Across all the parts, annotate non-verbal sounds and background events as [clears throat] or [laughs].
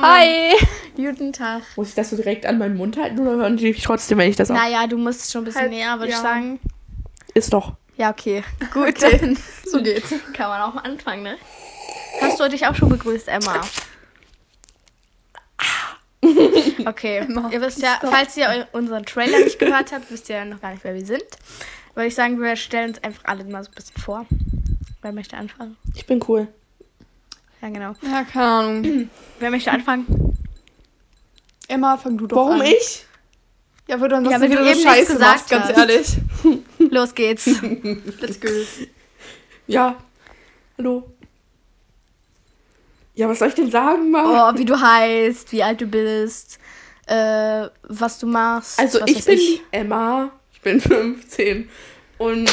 willkommen. Hi. Guten Tag. Muss ich das so direkt an meinen Mund halten oder hören die mich trotzdem, wenn ich das auch... Naja, du musst schon ein bisschen Halt, näher, würde ich ja. sagen. Ist doch. Ja, okay. [laughs] Gut, Okay. dann [laughs] So geht's. kann man auch mal anfangen, ne? Hast du dich auch schon begrüßt, Emma? [laughs] Okay, Emma, ihr wisst ja, stopp. falls ihr unseren Trailer nicht gehört habt, wisst ihr ja noch gar nicht, wer wir sind. Würde ich sagen, wir stellen uns einfach alle mal so ein bisschen vor. Wer möchte anfangen? Ich bin cool. Ja, genau. Ja, keine Ahnung. Wer möchte anfangen? Emma, fang du doch Warum an. ich? Ja, weil du Ja, ansonsten du wieder nichts Scheiße gesagt machst, ganz ehrlich. [laughs] Los geht's. [laughs] Let's go. Ja. Hallo. Ja, was soll ich denn sagen, Mama? Oh, wie du heißt, wie alt du bist, äh, was du machst. also, was ich bin die Emma. Ich bin [laughs] 15. Und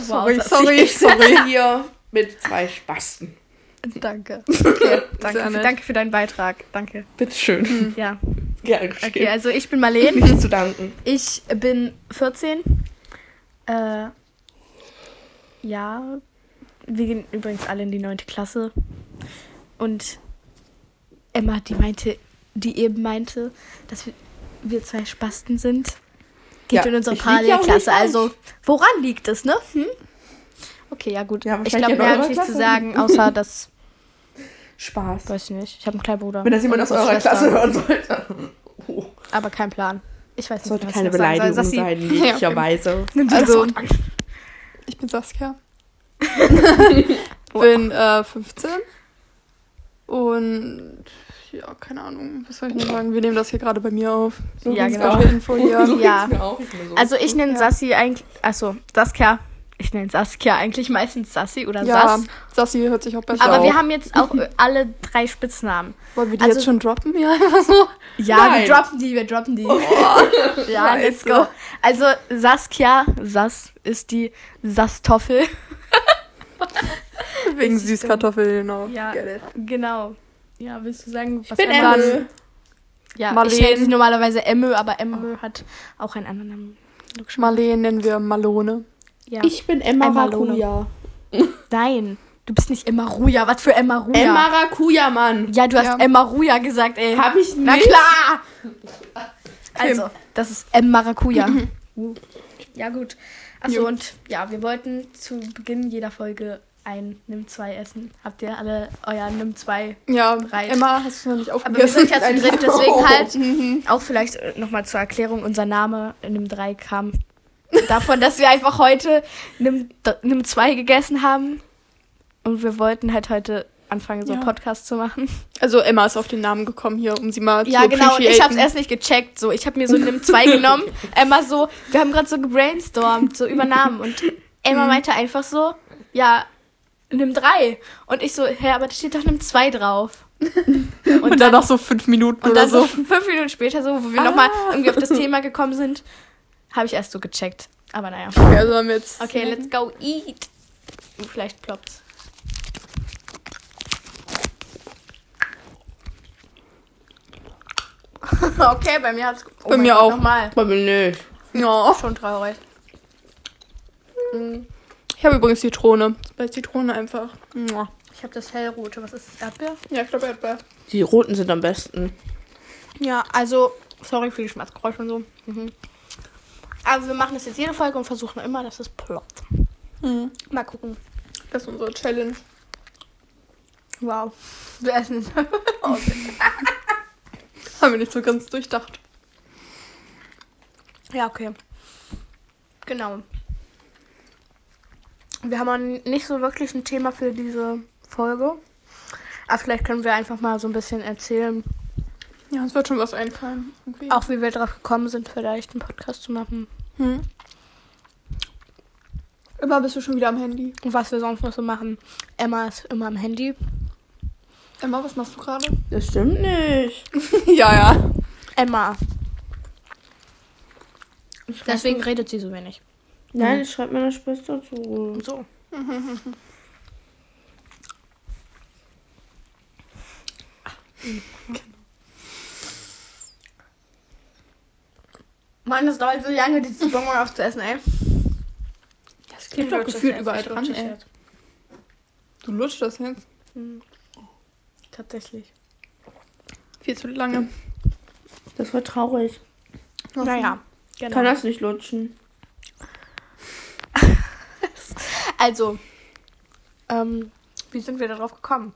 Sorry, das- sorry, ich sitze sorry. hier mit zwei Spasten. [laughs] Danke. [laughs] Okay, danke, für, danke für deinen Beitrag. Danke. Bitteschön. Ja. [laughs] Gerne geschehen. Okay, also ich bin Marlene. Nicht zu danken. Ich bin 14. Äh, ja. Wir gehen übrigens alle in die 9. Klasse. Und Emma, die meinte, die eben meinte, dass wir, wir zwei Spasten sind, geht Ja, in unsere ja Parallelklasse. Also, woran liegt es, ne? Hm? Okay, ja gut. Ja, ich glaube, mehr habe ich nicht zu sagen, außer dass, Spaß. weiß ich nicht, ich habe einen kleinen Bruder. Wenn das jemand aus eurer. Klasse hören sollte. [laughs] Oh, Aber kein Plan. Ich weiß das nicht, sollte was keine ich noch sagen soll. Beleidigung Sassi, sein, [laughs] okay. möglicherweise. nimm du Also-. Ich bin Saskia. [laughs] bin äh, 15. Und ja, keine Ahnung, was soll ich denn sagen? Wir nehmen das hier gerade bei mir auf. So Ja, genau. Info hier. So Ja. ging's mir auch. Ich bin so, Also ich nenne Ja. Sassi eigentlich, achso, Saskia. Ich nenne Saskia eigentlich meistens Sassi oder Ja, Sass. Sassi hört sich auch besser Aber auf. wir haben jetzt auch [laughs] alle drei Spitznamen. Wollen wir die also- jetzt schon droppen? Ja, so. Ja, Nein. wir droppen die, wir droppen die. [laughs] ja, let's Scheiße. go. Also Saskia, Sass ist die Sasstoffel. [laughs] Wegen. Süßkartoffeln, genau. Ja, genau. Ja, willst du sagen, was bin Emma- Emme. Ja, ich Marleen. nenne sie normalerweise Emme, aber Emme hat auch einen anderen Namen. Marleen nennen wir Malone. Ja. Ich bin Emma Emma Lone. Rakuja. [laughs] Nein, du bist nicht Emma Ruja. Was für Emma Ruja? Emma Rakuja, Mann. Ja, du hast Ja. Emma Ruja gesagt, ey. Hab ich nicht. Na klar! Also, das ist M. Maracuja. [laughs] ja, gut. Achso, und ja, wir wollten zu Beginn jeder Folge ein Nimm 2 essen. Habt ihr alle euer Nimm 2? Ja, Bereit. Emma, hast du noch nicht Aber wir aufgegessen? sind ja zu dritt, deswegen [laughs] halt auch vielleicht nochmal zur Erklärung, unser Name in Nimm 3 kam davon, dass wir einfach heute Nimm, Nimm 2 gegessen haben. Und wir wollten halt heute anfangen, so einen Ja. Podcast zu machen. Also Emma ist auf den Namen gekommen hier, um sie mal Ja, zu genau. Und ich hab's erst nicht gecheckt. So, ich habe mir so Nimm 2 [laughs] genommen. Emma so, wir haben gerade so gebrainstormt, so über Namen. Und Emma Mhm. meinte einfach so, ja, Nimm 3. Und ich so, hä, aber da steht doch Nimm 2 drauf. [laughs] Und, dann noch so fünf Minuten Und oder dann so so. fünf Minuten später, so, wo wir noch nochmal irgendwie auf das Thema gekommen sind, habe ich erst so gecheckt. Aber naja. Okay, also haben wir jetzt. Okay, let's go eat. Vielleicht ploppt's. [laughs] okay, bei mir hat's. Oh Bei mir Gott, auch. Nochmal. Aber nicht. Ja. Schon traurig. Mm, Ich habe übrigens Zitrone. Bei Zitrone einfach. Mua. Ich habe das hellrote. Was ist das? Erdbeer? Ja, ich glaube Erdbeer. Die roten sind am besten. Ja, also, sorry für die Schmerzgeräusche und so. Mhm. Aber wir machen das jetzt jede Folge und versuchen immer, dass es ploppt. Mhm. Mal gucken. Das ist unsere Challenge. Wow. Wir essen es. [laughs] Haben wir nicht so ganz durchdacht. Ja, okay. Genau. Wir haben auch nicht so wirklich ein Thema für diese Folge. Aber vielleicht können wir einfach mal so ein bisschen erzählen, Ja, uns wird schon was einfallen. Irgendwie. auch wie wir darauf gekommen sind, vielleicht einen Podcast zu machen. Hm. Immer bist du schon wieder am Handy. Und was wir sonst noch so machen. Emma ist immer am Handy. Emma, was machst du gerade? Das stimmt nicht. [laughs] ja, ja. Emma. Deswegen redet sie so wenig. Nein, ich schreibe meiner Schwester zu. So. [laughs] [laughs] Mann, das dauert so lange, dieses Bonbon aufzuessen, ey. Das klebt doch gefühlt überall dran, ey. Du lutschst das jetzt. Tatsächlich. Viel zu lange. Das war traurig. Naja, genau. Kann das nicht lutschen. [laughs] Also, ähm, wie sind wir darauf gekommen?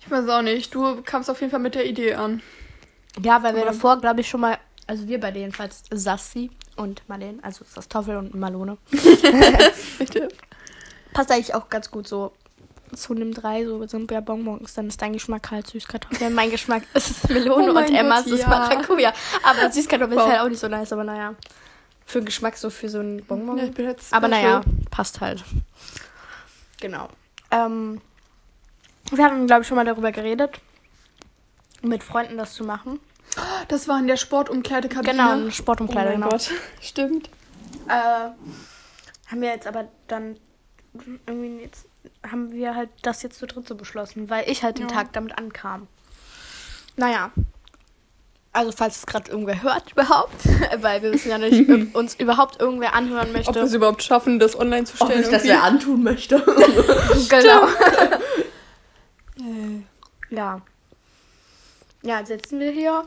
Ich weiß auch nicht. Du kamst auf jeden Fall mit der Idee an. Ja, weil wir davor, glaube ich, schon mal, also wir bei denen jedenfalls, Sassi und Marlene, also Sastoffel und Malone. [laughs] Richtig. Passt eigentlich auch ganz gut so zu einem drei, so sind ja Bonbons. Dann ist dein Geschmack halt Süßkartoffel. mein Geschmack [laughs] ist Melone Oh und Emmas Gott, ist ja. Maracuja. Aber Süßkartoffel Wow. ist halt auch nicht so nice, aber naja. Für den Geschmack so für so einen Bonbon. Ja, Aber naja, passt halt. Genau. Ähm, wir hatten, glaube ich, schon mal darüber geredet, mit Freunden das zu machen. Das war in der Sportumkleidekabine. Genau, eine Oh Sportumkleide, mein genau. Gott. [laughs] Stimmt. Äh, haben wir jetzt aber dann irgendwie jetzt haben wir halt das jetzt zu dritt so beschlossen, weil ich halt den Ja. Tag damit ankam. Naja. Also falls es gerade irgendwer hört [laughs] überhaupt, weil wir wissen ja nicht, ob [laughs] uns überhaupt irgendwer anhören Ob möchte. wir es überhaupt schaffen, das online zu Ob stellen. ich das wer antun möchte. genau. Äh, Ja. Ja, jetzt sitzen wir hier.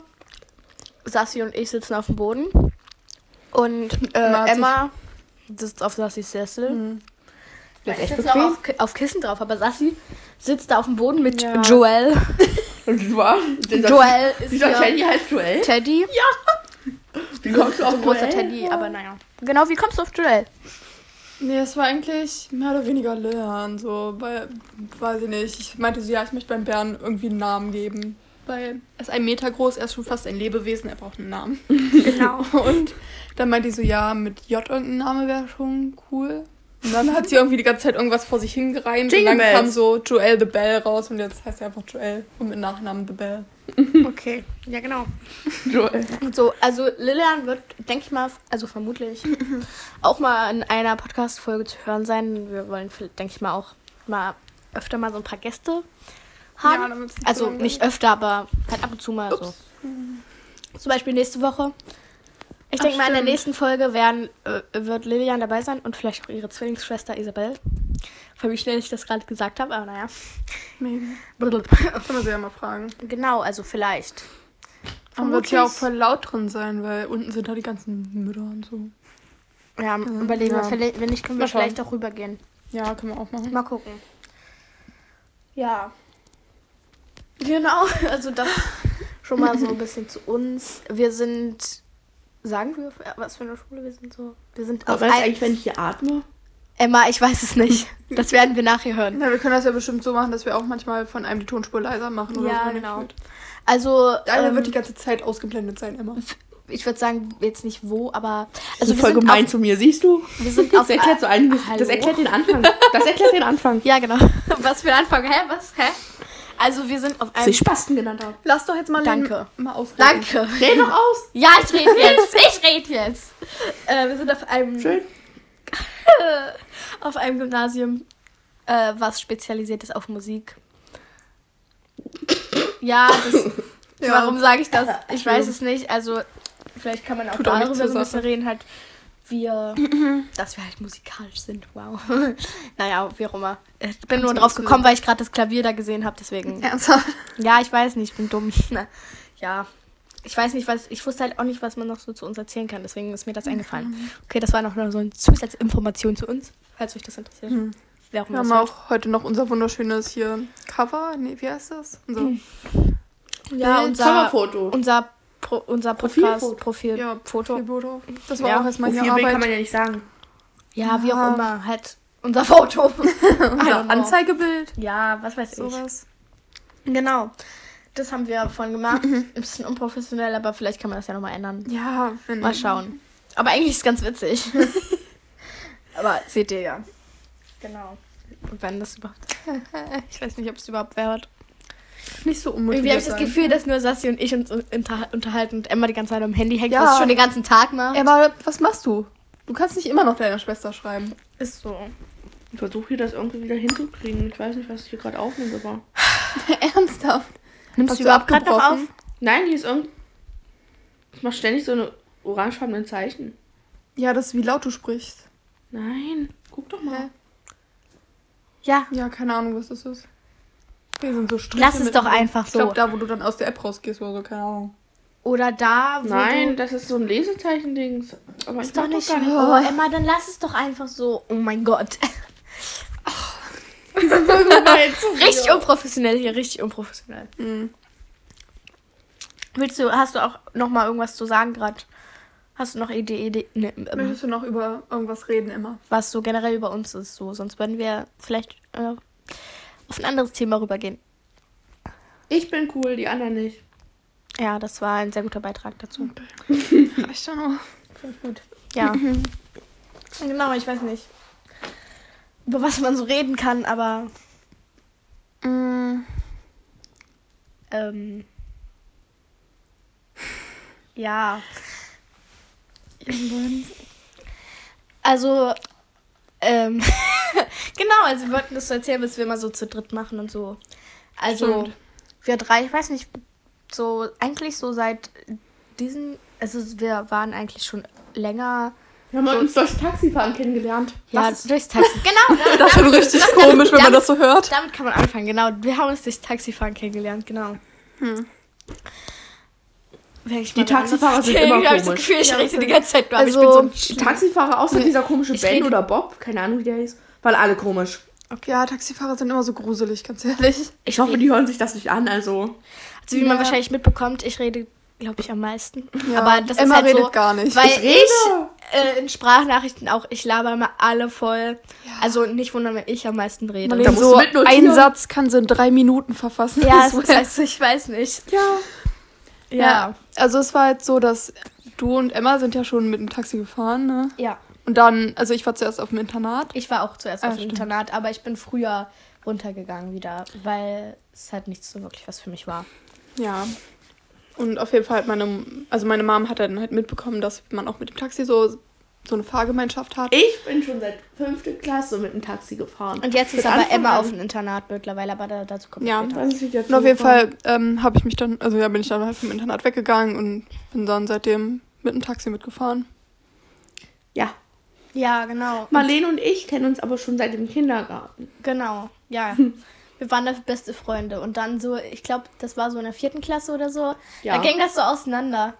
Sassi und ich sitzen auf dem Boden. Und äh, Emma sitzt auf Sassis Sessel. hm. Das ist Ich echt sitze auch bequem. auf, auf Kissen drauf, aber Sassi sitzt da auf dem Boden mit Ja. Joel. [laughs] Joel ist Dieser Teddy heißt Joel? Teddy. Wie kommst du auf ein großer Joel? Teddy, aber naja. Genau, wie kommst du auf Joel? Nee, es war eigentlich mehr oder weniger Lilian, so, weil, weiß ich nicht. Ich meinte so, ja, ich möchte beim Bären irgendwie einen Namen geben. Weil er ist ein Meter groß, er ist schon fast ein Lebewesen, er braucht einen Namen. [laughs] Genau. Und dann meinte ich so, ja, mit J irgendein Name wäre schon cool. Und dann hat sie irgendwie die ganze Zeit irgendwas vor sich hingereimt und dann Bells. kam so Joel the Bell raus und jetzt heißt er einfach Joel und mit Nachnamen The Bell. [laughs] Okay, ja genau. Joel. Und so, also Lilian wird, denke ich mal, also vermutlich [laughs] auch mal in einer Podcast-Folge zu hören sein. Wir wollen, denke ich mal, auch mal öfter mal so ein paar Gäste haben. nicht also nicht öfter, aber halt ab und zu mal so. Zum Beispiel nächste Woche. Ich denke mal, in der nächsten Folge werden, äh, wird Lilian dabei sein und vielleicht auch ihre Zwillingsschwester Isabel. Für wie schnell ich das gerade gesagt habe, aber naja. Maybe. Kann man sie ja mal fragen. Genau, also vielleicht. Dann wird ja auch voll laut drin sein, weil unten sind da die ganzen Mütter und so. Ja, überlegen ja. wir. Vielleicht, wenn nicht, können wir Mal schauen. vielleicht auch rübergehen. Ja, können wir auch machen. Mal gucken. Ja. Genau, [laughs] also das schon mal so ein bisschen zu uns. Wir sind, sagen wir, was für eine Schule wir sind so? Wir sind Aber auf weißt eigentlich, wenn ich hier atme? Emma, ich weiß es nicht. [laughs] Das werden wir nachher hören. Na, wir können das ja bestimmt so machen, dass wir auch manchmal von einem die Tonspur leiser machen oder Ja, so. genau. Also, Einer ähm, wird die ganze Zeit ausgeblendet sein, immer. ich würde sagen, jetzt nicht wo, aber Also voll gemein auf, zu mir, siehst du? wir sind [laughs] Das auf erklärt so einiges. Hallo? Das erklärt den Anfang. Das erklärt den Anfang. Ja, genau. Was für ein Anfang, hä? Was? Hä? Also, wir sind auf einem ich Spasten genannt habe. Lass doch jetzt mal Danke. Mal ausreden. Danke. Dreh doch aus. [laughs] Ja, ich rede jetzt. Ich rede jetzt. Äh, wir sind auf einem Schön. [laughs] auf einem Gymnasium, äh, was spezialisiert ist auf Musik. Ja, das, [laughs] Ja. warum sage ich das? Ich weiß es nicht. Also, vielleicht kann man auch Tut darüber so ein bisschen reden, halt, wir, dass wir halt musikalisch sind. Wow. [laughs] naja, wie auch immer. Ich bin nur drauf gekommen, weil ich gerade das Klavier da gesehen habe, deswegen. Ernsthaft? Ja, ich weiß nicht, ich bin dumm. [laughs] ja. Ich weiß nicht, was. Ich wusste halt auch nicht, was man noch so zu uns erzählen kann. Deswegen ist mir das eingefallen. Okay, das war noch nur so eine Zusatzinformation zu uns, falls euch das interessiert. Hm. Wer auch Wir haben auch heute noch unser wunderschönes hier Cover. Nee, wie heißt das? Unser Ja, Bild, unser, Coverfoto. unser, Pro, unser Profilfoto. Podcast-Profil. ja, Foto. Profilfoto. Das war Ja, auch erstmal hier Profilbild Arbeit. kann man ja nicht sagen. Ja, wie Ja. auch immer. Halt unser Foto. [laughs] Unser. Anzeigebild. Ja, was weiß ich. Sowas. Genau. Das haben wir von gemacht. Ein bisschen unprofessionell, aber vielleicht kann man das ja nochmal ändern. Ja, wenn. Mal schauen. Aber eigentlich ist es ganz witzig. [laughs] aber seht ihr ja. Genau. Und wenn das überhaupt. [laughs] ich weiß nicht, ob es überhaupt wer hört. Nicht so Irgendwie unmotiviert habe ich das sein. Gefühl, dass nur Sassi und ich uns unter unterhalten und Emma die ganze Zeit am Handy hängt, Ja. was schon den ganzen Tag macht. Emma, was machst du? Du kannst nicht immer noch deiner Schwester schreiben. Ist so. Ich versuche hier das irgendwie wieder hinzukriegen. Ich weiß nicht, was ich hier gerade aufnehme, aber. [laughs] Ernsthaft? Nimmst Hast du überhaupt gerade noch auf? abgebrochen? Nein, hier ist irgend. Ich mache ständig so eine orangefarbenen Zeichen. Ja, das ist wie laut du sprichst. Nein, guck doch mal. Ja. Ja, keine Ahnung, was das ist. Hier sind so Striche Lass es mit doch einfach Ich so. glaube, da, wo du dann aus der App rausgehst oder so, keine Ahnung. Oder da, wo Nein, du... das ist so ein Lesezeichen-Dings. Aber Ist ich doch mach nicht gar nicht. Oh, Emma, dann lass es doch einfach so. Oh mein Gott. [laughs] richtig unprofessionell hier, richtig unprofessionell. Mhm. Willst du, hast du auch noch mal irgendwas zu sagen gerade? Hast du noch Idee, Idee ne, ähm, Möchtest du noch über irgendwas reden immer? was so generell über uns ist? So, sonst würden wir vielleicht äh, auf ein anderes Thema rübergehen. Ich bin cool, die anderen nicht. Ja, das war ein sehr guter Beitrag dazu. Reicht [laughs] noch. Gut. Ja. [laughs] genau, ich weiß nicht, über was man so reden kann, aber Mhm. ähm, ja. Also, ähm, [laughs] genau, also wir wollten das so erzählen, bis wir mal so zu dritt machen und so. Also, Stimmt. wir drei, ich weiß nicht, so eigentlich so seit diesen, also wir waren eigentlich schon länger, Wir haben uns durchs Taxifahren kennengelernt. ja, Was? durchs Taxi. [laughs] Genau, da- Das wird richtig komisch, wenn man das so hört. damit kann man anfangen, genau. Wir haben uns durchs Taxifahren kennengelernt, genau. Hm. Ich Die Taxifahrer sind immer hab ich so komisch. Gefühl, ich Ja, rede das die ganze Zeit nur, also- ich bin so Die Taxifahrer, außer dieser komische Ich Ben rede- oder Bob, keine Ahnung, wie der hieß, waren alle komisch. Ja, Taxifahrer sind immer so gruselig, ganz ehrlich. Ich hoffe, die hören sich das nicht an, also. Also wie man Ja. wahrscheinlich mitbekommt, ich rede, glaube ich, am meisten. Ja, Aber das Emma ist halt redet so, gar nicht. Weil Ich ich, rede. äh, in Sprachnachrichten auch, ich laber immer alle voll. Also nicht wundern, wenn ich am meisten rede. Man Da so einen Satz kann sie in drei Minuten verfassen. ja, [laughs] Das also ich weiß nicht. Ja. Ja. Ja, also es war jetzt so, dass du und Emma sind ja schon mit dem Taxi gefahren, ne? Ja. Und dann, also ich war zuerst auf dem Internat. Ich war auch zuerst Ah, auf dem stimmt. Internat, aber ich bin früher runtergegangen wieder, weil es halt nicht so wirklich was für mich war. Ja. Und auf jeden Fall hat meine, also meine Mom hat dann halt mitbekommen, dass man auch mit dem Taxi so, so eine Fahrgemeinschaft hat. Ich bin schon seit fünfte Klasse mit dem Taxi gefahren. Und jetzt ist aber Emma auf dem Internat mittlerweile, aber da, dazu kommt Ja. Das ist wieder Und auf jeden. Fall ähm, habe ich mich dann, also ja, bin ich dann halt vom Internat weggegangen und bin dann seitdem mit dem Taxi mitgefahren. Ja. Ja, genau. Marlene und ich kennen uns aber schon seit dem Kindergarten. Genau, ja. [laughs] Wir waren da beste Freunde. Und dann so, ich glaube, das war so in der vierten Klasse oder so. Ja. Da ging das so auseinander.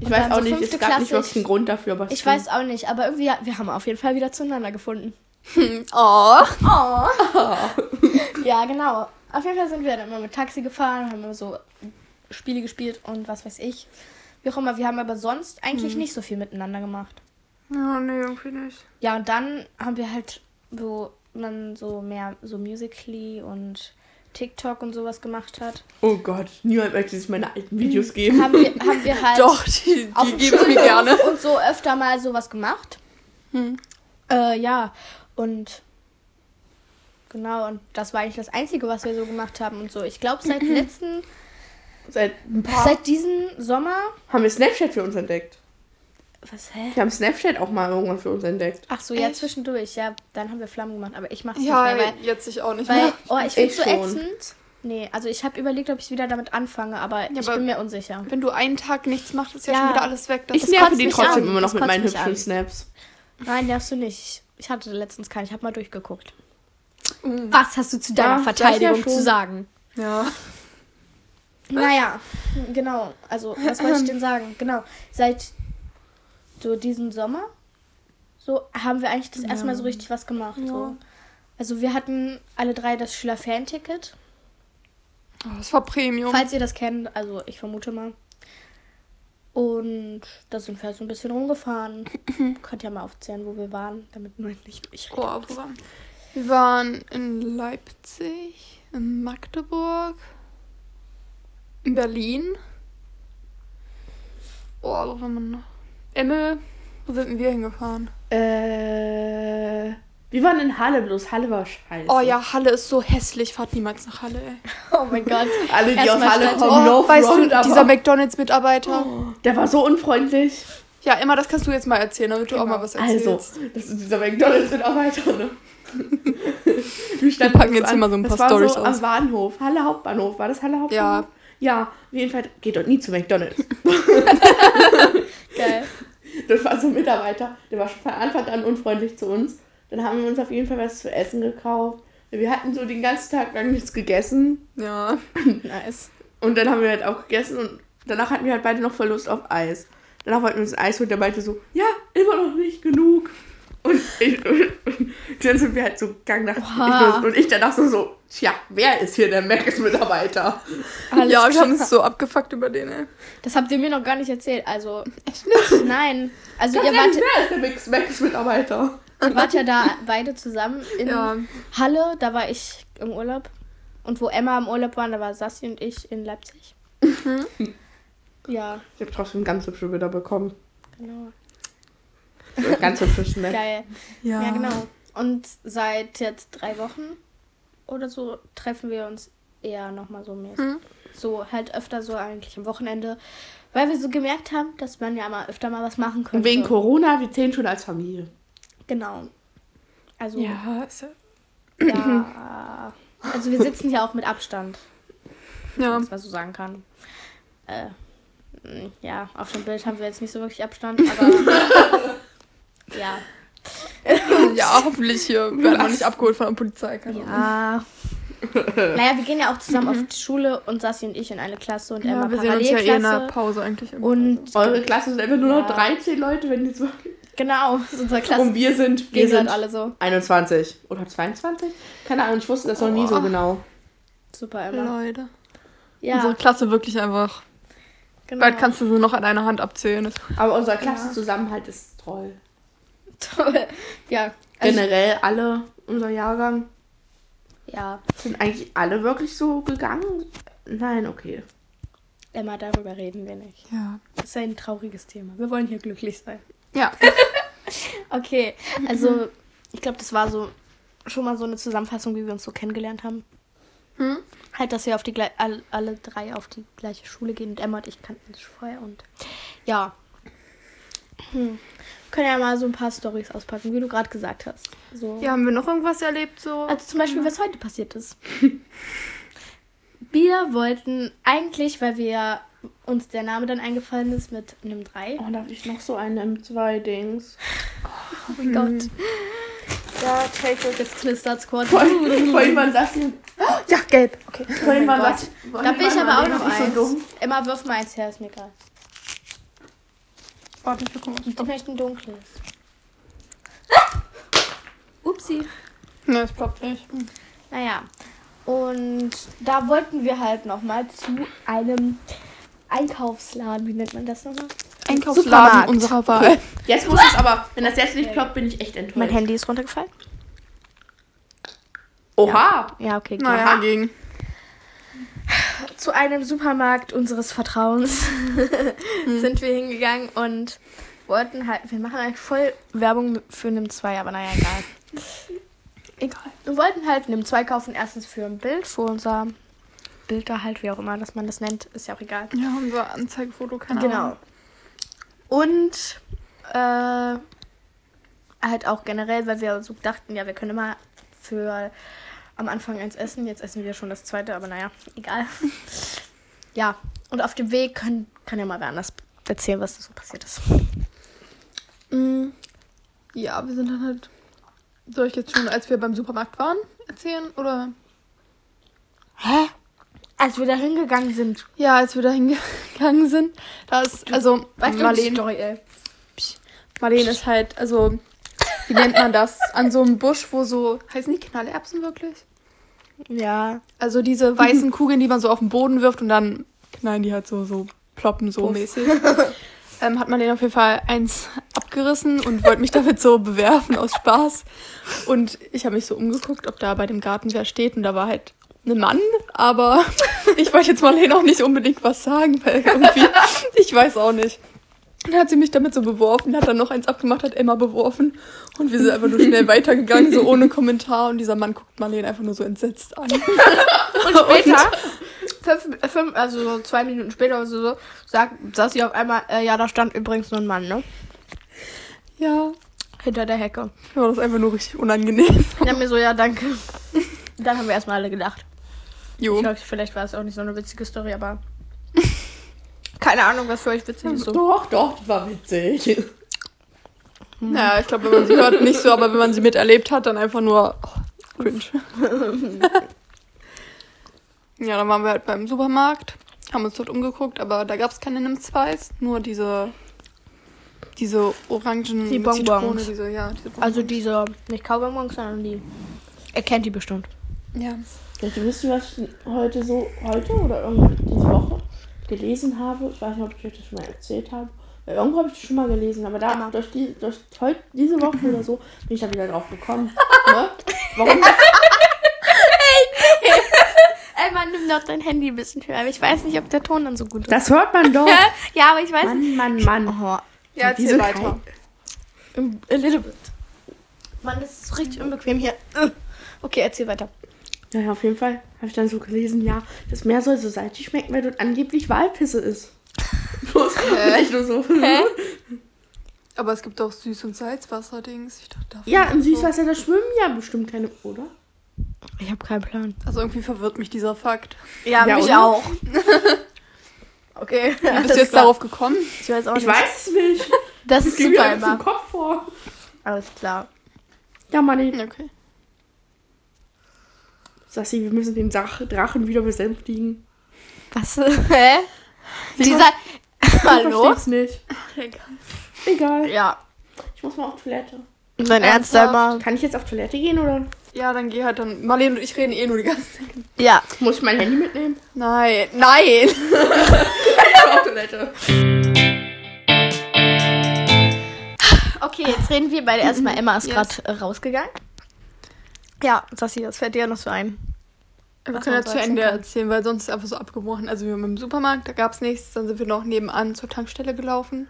Ich weiß dann auch so nicht, es gab nicht Klasse, wirklich einen Grund dafür, aber Ich weiß auch nicht, aber irgendwie, wir haben auf jeden Fall wieder zueinander gefunden. Oh. [laughs] Oh. [laughs] ja, genau. Auf jeden Fall sind wir dann immer mit Taxi gefahren, haben immer so Spiele gespielt und was weiß ich. Wie auch immer, wir haben aber sonst eigentlich Hm. nicht so viel miteinander gemacht. Ja, nee, irgendwie nicht. Ja, und dann haben wir halt, wo man so mehr so Musically und TikTok und sowas gemacht hat, Oh Gott, niemand möchte sich meine alten Videos geben. haben wir, haben wir halt [laughs] Doch, die, die dem gebe ich mir gerne. und so öfter mal sowas gemacht. Hm. Äh, ja, und genau, und das war eigentlich das Einzige, was wir so gemacht haben und so. Ich glaube, seit letzten, Seit ein paar seit diesem Sommer. haben wir Snapchat für uns entdeckt. Was, hä? Wir haben Snapchat auch mal irgendwann für uns entdeckt. Ach so, ja, Echt? zwischendurch. Ja, dann haben wir Flammen gemacht, aber ich mach's Ja, nicht mehr, weil, jetzt ich auch nicht weil mehr. oh, ich finde Ich so schon. ätzend. Nee, also ich habe überlegt, ob ich wieder damit anfange, aber ich aber- bin mir unsicher. Wenn du einen Tag nichts machst, ist ja, Ja. schon wieder alles weg. Das Ich nerve die trotzdem an. immer noch Das mit meinen hübschen an. Snaps. Nein, darfst du nicht. Ich hatte letztens keinen, ich habe mal durchgeguckt. Mhm. Was hast du zu deiner Ja, Verteidigung ja zu sagen? Ja. Naja, genau. Also, was wollte ich denn sagen? Genau. Seit so diesem Sommer, so haben wir eigentlich das erste Mal so richtig was gemacht. So. Also, wir hatten alle drei das Schüler-Fan-Ticket. Oh, das war Premium. Falls ihr das kennt, also ich vermute mal. Und da sind wir halt so ein bisschen rumgefahren. [clears throat] Könnt ihr mal aufzählen, wo wir waren, damit nur nicht ich rede. Oh, wo waren wir? Wir waren in Leipzig, in Magdeburg, in Berlin. Oh, wo waren wir noch? Emme, wo sind denn wir hingefahren? Äh, wir waren in Halle, bloß Halle war scheiße. Oh ja, Halle ist so hässlich. Fahrt niemals nach Halle, ey. [laughs] Oh mein Gott. Alle, die aus Halle kommen, no Oh, weißt front, du, dieser McDonalds-Mitarbeiter. der war so unfreundlich. Ja, Emma, das kannst du jetzt mal erzählen, damit du auch Genau. mal was erzählst. Also, das ist dieser McDonalds-Mitarbeiter, ne? [laughs] Wir packen jetzt an. hier mal so ein paar das war Storys so aus. am Bahnhof, Halle Hauptbahnhof. War das Halle Hauptbahnhof? Ja. Ja, auf jeden Fall geht dort nie zu McDonalds. [laughs] Geil. [laughs] Das war so ein Mitarbeiter, der war schon von Anfang an unfreundlich zu uns. Dann haben wir uns auf jeden Fall was zu essen gekauft. Wir hatten so den ganzen Tag lang nichts gegessen. Ja. [laughs] Nice. Und dann haben wir halt auch gegessen und danach hatten wir halt beide noch voll Lust auf Eis. Danach wollten wir uns Eis holen, der meinte so, ja, immer noch nicht genug. Und, ich, und dann sind wir halt so gegangen nach Oha. ich, und ich danach so, so, tja, wer ist hier der Mac-Mitarbeiter? Alles ja, wir haben uns so abgefuckt über den, ey. Das habt ihr mir noch gar nicht erzählt. Also. Echt nicht? Nein. Also ihr wart, wer ist der Mac-Mitarbeiter? ihr wart ja da beide zusammen in Ja. Halle. Da war ich im Urlaub. Und wo Emma im Urlaub war, da war Sassi und ich in Leipzig. Ja, Ich habe trotzdem ganz hübsche Bilder bekommen. genau. Ganz hübsches Snack. Geil. Ja. Ja, genau. Und seit jetzt drei Wochen oder so treffen wir uns eher nochmal so mäßig. Mhm. So halt öfter so eigentlich am Wochenende. Weil wir so gemerkt haben, dass man ja mal öfter mal was machen könnte. Und wegen Corona, wir zählen schon als Familie. Genau. Also, Ja, ist ja. ja. Also wir sitzen ja auch mit Abstand, wenn Ja. man so sagen kann. Äh, ja, auf dem Bild haben wir jetzt nicht so wirklich Abstand, aber [laughs] ja. [laughs] ja, hoffentlich hier werden wir nicht abgeholt von der Polizei. keine. Ja. [laughs] naja, wir gehen ja auch zusammen auf die Schule und Sassi und ich in eine Klasse und Emma Ja, wir sehen uns ja eh in der Parallelklasse. Pause eigentlich. immer. und Eure Klasse sind einfach nur noch Ja. 13 Leute, wenn die so. genau, das ist unsere Klasse. Und wir sind, wir gehen sind alle so. 21 oder 22? Keine Ahnung, ich wusste das noch nie so Oh. genau. Super, Emma. Leute. Ja, Unsere Klasse wirklich einfach. genau. Bald kannst du sie noch an einer Hand abzählen. Aber unser Klassenzusammenhalt ist toll. Toll. Ja, also, Generell alle, unser Jahrgang, ja, sind eigentlich alle wirklich so gegangen? Nein, okay. Emma, darüber reden wir nicht. Ja. Das ist ein trauriges Thema. Wir wollen hier glücklich sein. Ja. [laughs] Okay, also ich glaube, das war so schon mal so eine Zusammenfassung, wie wir uns so kennengelernt haben. Hm? Halt, dass wir auf die alle drei auf die gleiche Schule gehen und Emma und ich kannten uns vorher und ja. Hm. Können ja mal so ein paar Stories auspacken, wie du gerade gesagt hast. So. Ja, haben wir noch irgendwas erlebt so? Also zum Beispiel, was heute passiert ist. [laughs] wir wollten eigentlich, weil wir uns der Name dann eingefallen ist mit einem 3. Oh, da habe ich noch so einen M2-Dings. Oh mein Gott. Ja, Tape, jetzt knistert's kurz. Vorhin waren das hier. Ja, gelb. Okay. Vorhin Oh waren das. Da bin ich aber auch noch so eins. Emma, wirf mal eins her, ist mir egal. Warte, ich guck mal. Ich möchte ein dunkles. Upsi. Ne, es ploppt nicht. Naja, und da wollten wir halt nochmal zu einem Einkaufsladen, wie nennt man das nochmal? Einkaufsladen Supermarkt. unserer Wahl. Jetzt muss es aber, wenn das jetzt nicht ploppt, bin ich echt enttäuscht. Mein Handy ist runtergefallen. Oha! Ja, okay. Naja, Aha. Zu einem Supermarkt unseres Vertrauens [laughs] sind wir hingegangen und wollten halt, wir machen eigentlich voll Werbung für NIM 2, aber naja, egal. Egal. Wir wollten halt NIM 2 kaufen, erstens für ein Bild, für unser Bild da halt, wie auch immer, dass man das nennt, ist ja auch egal. Ja, unser Anzeigefoto, keine Genau. Und äh, halt auch generell, weil wir so dachten, ja, wir können immer für am Anfang eins essen. Jetzt essen wir schon das zweite, aber naja, egal. [laughs] ja, und auf dem Weg können, kann ja mal wer anders erzählen, was da so passiert ist. Mm, Ja, wir sind dann halt. Soll ich jetzt schon, als wir beim Supermarkt waren, erzählen? Oder? Hä? Als wir da hingegangen sind. Ja, als wir da hingegangen sind. Da ist, also, Weißt du Marlene, Story, ey? Marlene ist halt, also, wie nennt man das? An so einem Busch, wo so, heißen die Knallerbsen wirklich? Ja. Also diese weißen [laughs] Kugeln, die man so auf den Boden wirft und dann knallen die halt so, so ploppen so Puff. mäßig. [laughs] ähm, hat Marlene auf jeden Fall eins abgerissen und wollte mich damit so bewerfen aus Spaß. Und ich habe mich so umgeguckt, ob da bei dem Garten wer steht und da war halt ein Mann, aber [laughs] ich wollte jetzt Marlene auch nicht unbedingt was sagen, weil irgendwie, ich weiß auch nicht. Und dann hat sie mich damit so beworfen, hat dann noch eins abgemacht, hat Emma beworfen und wir sind einfach nur schnell weitergegangen, so ohne Kommentar und dieser Mann guckt Marlene einfach nur so entsetzt an. Und [laughs] später, fünf, fünf, also so zwei Minuten später oder so, sagt, saß sie auf einmal, äh, ja, da stand übrigens nur ein Mann, ne? Ja, Hinter der Hecke. war das einfach nur richtig unangenehm. Dann mir so, ja, danke. Dann haben wir erstmal alle gedacht. Jo. Ich glaube, vielleicht war es auch nicht so eine witzige Story, aber. Keine Ahnung, was für euch witzig ist. So. Doch, doch, das war witzig. Naja, ich glaube, wenn man sie hört, nicht so, aber wenn man sie miterlebt hat, dann einfach nur. Oh, Cringe. ja, dann waren wir halt beim Supermarkt, haben uns dort umgeguckt, aber da gab es keine Nimm-Zweis, nur diese, diese orangen Die Bonbons. Zitrone, diese, ja, diese Bonbons. Also diese, nicht Kaubonbons, sondern die. Er kennt die bestimmt. ja. Du wisst, was ich heute so, heute oder irgendwie diese Woche gelesen habe? Ich weiß nicht, ob ich euch das schon mal erzählt habe. Weil Irgendwo habe ich das schon mal gelesen, aber da Emma. durch, die, durch heute, diese Woche oder so bin ich da wieder drauf gekommen. [laughs] ne? Warum das? Ey, man, nimm doch dein Handy ein bisschen höher. Ich weiß nicht, ob der Ton dann so gut ist. Das hört man doch. [laughs] ja, aber ich weiß Mann, Mann, Mann. Oh, Ja, erzähl weiter. a little bit. Mann, das ist richtig unbequem hier. Okay, erzähl weiter. Ja, ja, auf jeden Fall habe ich dann so gelesen, ja, das Meer soll so salzig schmecken, weil dort angeblich Walpisse ist. [laughs] Nicht nur so. [laughs] Aber es gibt auch Süß- und Salzwasser-Dings. Ich dachte, Ja, im so. Süßwasser, da schwimmen ja bestimmt keine, oder? Ich habe keinen Plan. Also irgendwie verwirrt mich dieser Fakt. Ja, Ja, mich oder? auch. [laughs] okay. Wie bist du jetzt klar. darauf gekommen? Ich weiß auch Ich nicht. weiß es nicht. Das Das ist mir super einfach im. Kopf vor. Alles klar. Ja, Manni. Okay. Sassi, wir müssen den Sach Drachen wieder besänftigen. Was? [laughs] Hä? Dieser. Ich Hallo? versteh's nicht. Egal. Ja. Ich muss mal auf Toilette. Dein Ernst einmal. Kann ich jetzt auf Toilette gehen oder Ja, dann geh halt dann. Marlene und ich reden eh nur die ganze Zeit. Ja. muss ich mein Handy mitnehmen? Nein, nein! [laughs] auf Toilette. Okay, jetzt reden wir beide erstmal. Emma ist Yes. gerade äh, rausgegangen. Ja, Sassi, das fällt dir noch so ein. Wir können ja zu Ende kann. erzählen, weil sonst ist es einfach so abgebrochen. Also wir waren im Supermarkt, da gab es nichts. Dann sind wir noch nebenan zur Tankstelle gelaufen.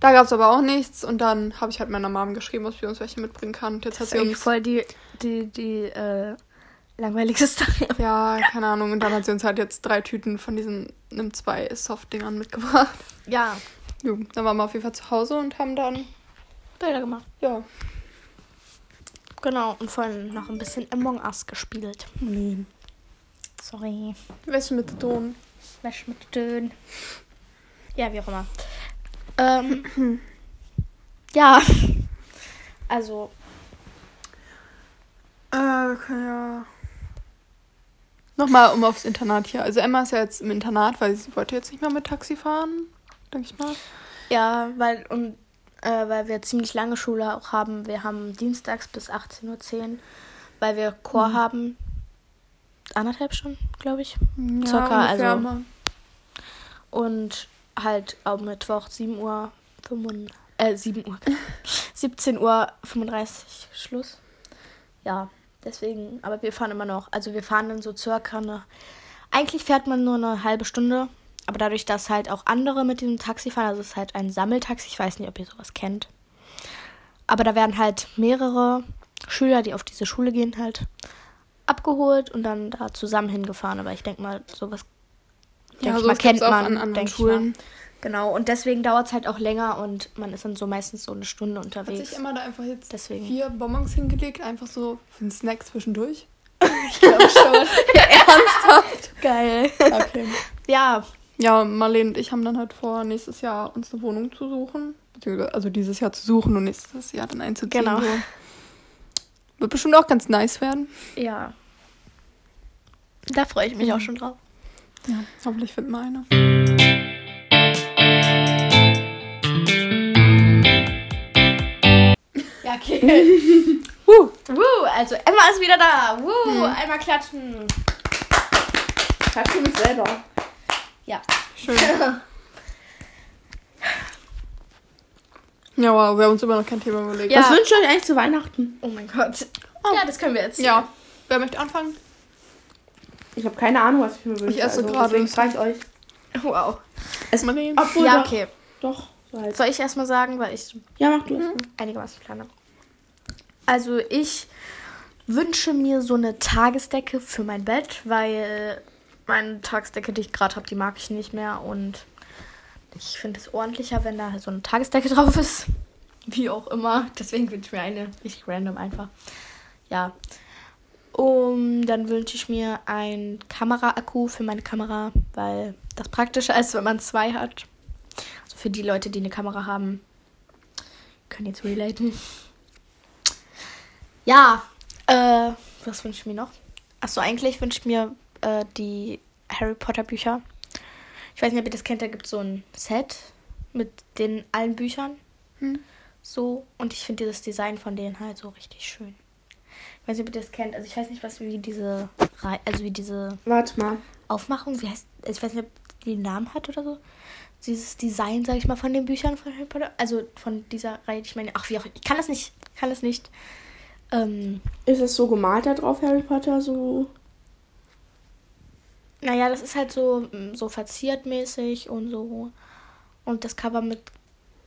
Da gab es aber auch nichts. Und dann habe ich halt meiner Mom geschrieben, ob sie uns welche mitbringen kann. Und jetzt Das hat sie uns... voll die, die, die äh, langweiligste [laughs] Story. Ja, keine Ahnung. Und dann hat sie uns halt jetzt drei Tüten von diesen nimm zwei Soft-Dingern mitgebracht. Ja, Jo, dann waren wir auf jeden Fall zu Hause und haben dann, Bilder gemacht. ja. Genau, und vorhin noch ein bisschen Among Us gespielt. Nee. Sorry. Wäsche mit Ton. Wäsch mit Dön. Ja, wie auch immer. Ähm, [clears throat] ja. Also, Äh, wir können ja. Nochmal um aufs Internat hier. Also Emma ist ja jetzt im Internat, weil sie wollte jetzt nicht mehr mit Taxi fahren, denke ich mal. ja, weil, und, äh, weil wir ziemlich lange Schule auch haben. Wir haben dienstags bis 18.10 Uhr, weil wir Chor haben. Anderthalb Stunden, glaube ich. Ja, Circa, also- mal. Und halt am Mittwoch 7 Uhr 5, äh, 7 Uhr, [laughs] 17 Uhr 35 Schluss. Ja, deswegen, aber wir fahren immer noch, also wir fahren dann so circa eine, eigentlich fährt man nur eine halbe Stunde, aber dadurch, dass halt auch andere mit diesem Taxi fahren, also es ist halt ein Sammeltaxi, ich weiß nicht, ob ihr sowas kennt. Aber da werden halt mehrere Schüler, die auf diese Schule gehen, halt abgeholt und dann da zusammen hingefahren. Aber ich denke mal, sowas Ja, denk ich sowas mal, kennt auch man, an anderen Schulen. Mal. Genau, und deswegen dauert es halt auch länger und man ist dann so meistens so eine Stunde Hat unterwegs. sich Emma da einfach jetzt Deswegen. vier Bonbons hingelegt, einfach so für einen Snack zwischendurch? [laughs] Ich glaube schon. Ernsthaft? Geil. Okay. Ja, Ja, Marlene und ich haben dann halt vor, nächstes Jahr uns eine Wohnung zu suchen. Also dieses Jahr zu suchen und nächstes Jahr dann einzuziehen. Genau. So. Wird bestimmt auch ganz nice werden. ja. Da freue ich mich auch schon drauf. Ja, hoffentlich finden wir eine. Ja, okay. [laughs] Woo. Woo, also Emma ist wieder da. Woo, einmal klatschen. Für mich selber. Ja. Schön. [laughs] Ja, wow, wir haben uns immer noch kein Thema überlegt. Ja. Was wünscht ihr euch eigentlich zu Weihnachten? Oh mein Gott. Ja, das können wir jetzt. Ja. Wer möchte anfangen? Ich habe keine Ahnung, was ich mir wünsche. Ich esse also, gerade. Deswegen frage ich euch. Wow. Es, Marlene. obwohl Ja, doch, okay. Doch, so halt. Soll ich erstmal sagen, weil ich Ja, mach du es. einigermaßen plane. Also ich wünsche mir so eine Tagesdecke für mein Bett, weil meine Tagesdecke, die ich gerade habe, die mag ich nicht mehr und ich finde es ordentlicher, wenn da so eine Tagesdecke [laughs] drauf ist. Wie auch immer. Deswegen wünsche ich mir eine richtig random einfach. Ja. Um, dann wünsche ich mir ein Kameraakku für meine Kamera, weil das praktischer ist, wenn man zwei hat. Also für die Leute, die eine Kamera haben, können jetzt relaten. Ja, äh, was wünsche ich mir noch? Achso, eigentlich wünsche ich mir äh, die Harry Potter Bücher. Ich weiß nicht, ob ihr das kennt, da gibt es so ein Set mit den allen Büchern. Hm. So. Und ich finde dieses Design von denen halt so richtig schön. Ich weiß nicht, ob ihr das kennt. Also ich weiß nicht, was wie diese Rei- also wie diese Warte mal. Aufmachung, wie heißt, ich weiß nicht, ob die einen Namen hat oder so. Dieses Design, sag ich mal, von den Büchern von Harry Potter. Also von dieser Reihe, ich meine, ach wie auch, ich kann das nicht, kann das nicht. Ähm, Ist das so gemalt da drauf, Harry Potter? So. Naja, das ist halt so, mm, so verziert mäßig und so. Und das Cover mit,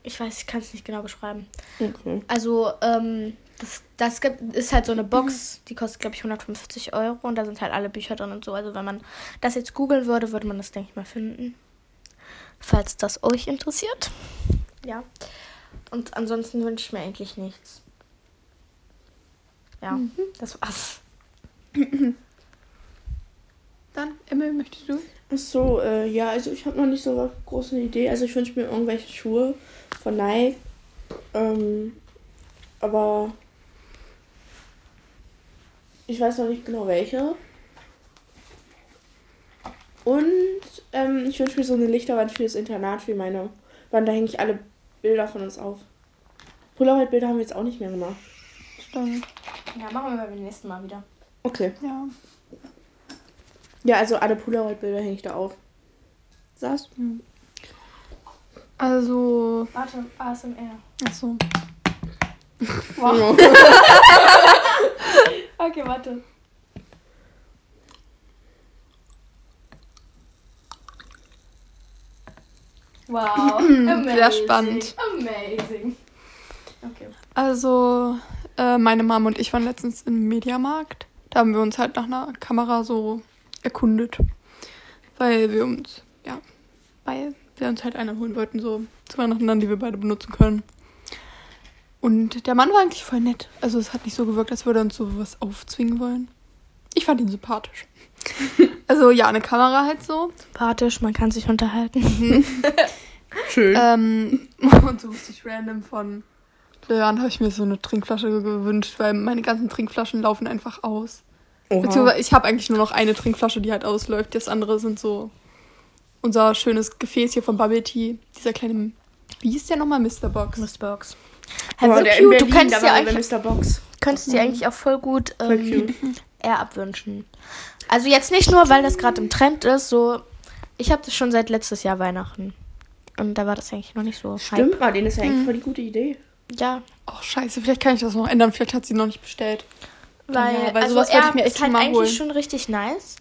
ich weiß, ich kann es nicht genau beschreiben. Okay. Also, ähm, das, das gibt, ist halt so eine Box, die kostet, glaube ich, 150 Euro und da sind halt alle Bücher drin und so. Also, wenn man das jetzt googeln würde, würde man das, denke ich mal, finden. Falls das euch interessiert. Ja. Und ansonsten wünsche ich mir eigentlich nichts. Ja, das war's. [laughs] Dann, Emil, möchtest du? Ach so, äh, ja, also ich habe noch nicht so eine große Idee. Also ich wünsche mir irgendwelche Schuhe von Nike. Ähm, aber ich weiß noch nicht genau welche. Und ähm, ich wünsche mir so eine Lichterwand für das Internat, für meine Wand. Da hänge ich alle Bilder von uns auf. Polaroid-Bilder haben wir jetzt auch nicht mehr gemacht. Stimmt. Ja, machen wir beim nächsten Mal wieder. Okay. Ja. Ja, also alle Polaroid-Bilder hänge ich da auf. Saß? Also, Warte, ASMR. achso. [laughs] Wow. [laughs] okay, warte. Wow. [clears throat] Sehr spannend. Amazing. Okay. Also, äh, meine Mom und ich waren letztens im Mediamarkt. Da haben wir uns halt nach einer Kamera so erkundet. Weil wir uns, ja, weil wir uns halt eine holen wollten, so zu Weihnachten dann, die wir beide benutzen können. Und der Mann war eigentlich voll nett. Also es hat nicht so gewirkt, als würde er uns so was aufzwingen wollen. Ich fand ihn sympathisch. [laughs] also ja, eine Kamera halt so. Sympathisch, man kann sich unterhalten. [laughs] Schön. Ähm, und so richtig random von Leon habe ich mir so eine Trinkflasche gewünscht, weil meine ganzen Trinkflaschen laufen einfach aus. Oha. Beziehungsweise ich habe eigentlich nur noch eine Trinkflasche, die halt ausläuft. Das andere sind so unser schönes Gefäß hier von Bubble Tea. Dieser kleine, wie hieß der nochmal? Mr. Box. Miss Box. Hey, der cute. Du dir war der eigentlich, Mr. Box. könntest dir eigentlich auch voll gut ähm, [laughs] eher abwünschen. Also jetzt nicht nur, weil das gerade im Trend ist, so ich habe das schon seit letztes Jahr Weihnachten. Und da war das eigentlich noch nicht so hype. Stimmt, Marlene, das ist ja eigentlich voll die gute Idee. Ja, Oh, scheiße, vielleicht kann ich das noch ändern. Vielleicht hat sie noch nicht bestellt. Weil, Ja, weil also sowas wollte er ich mir echt ist halt eigentlich holen. schon richtig nice.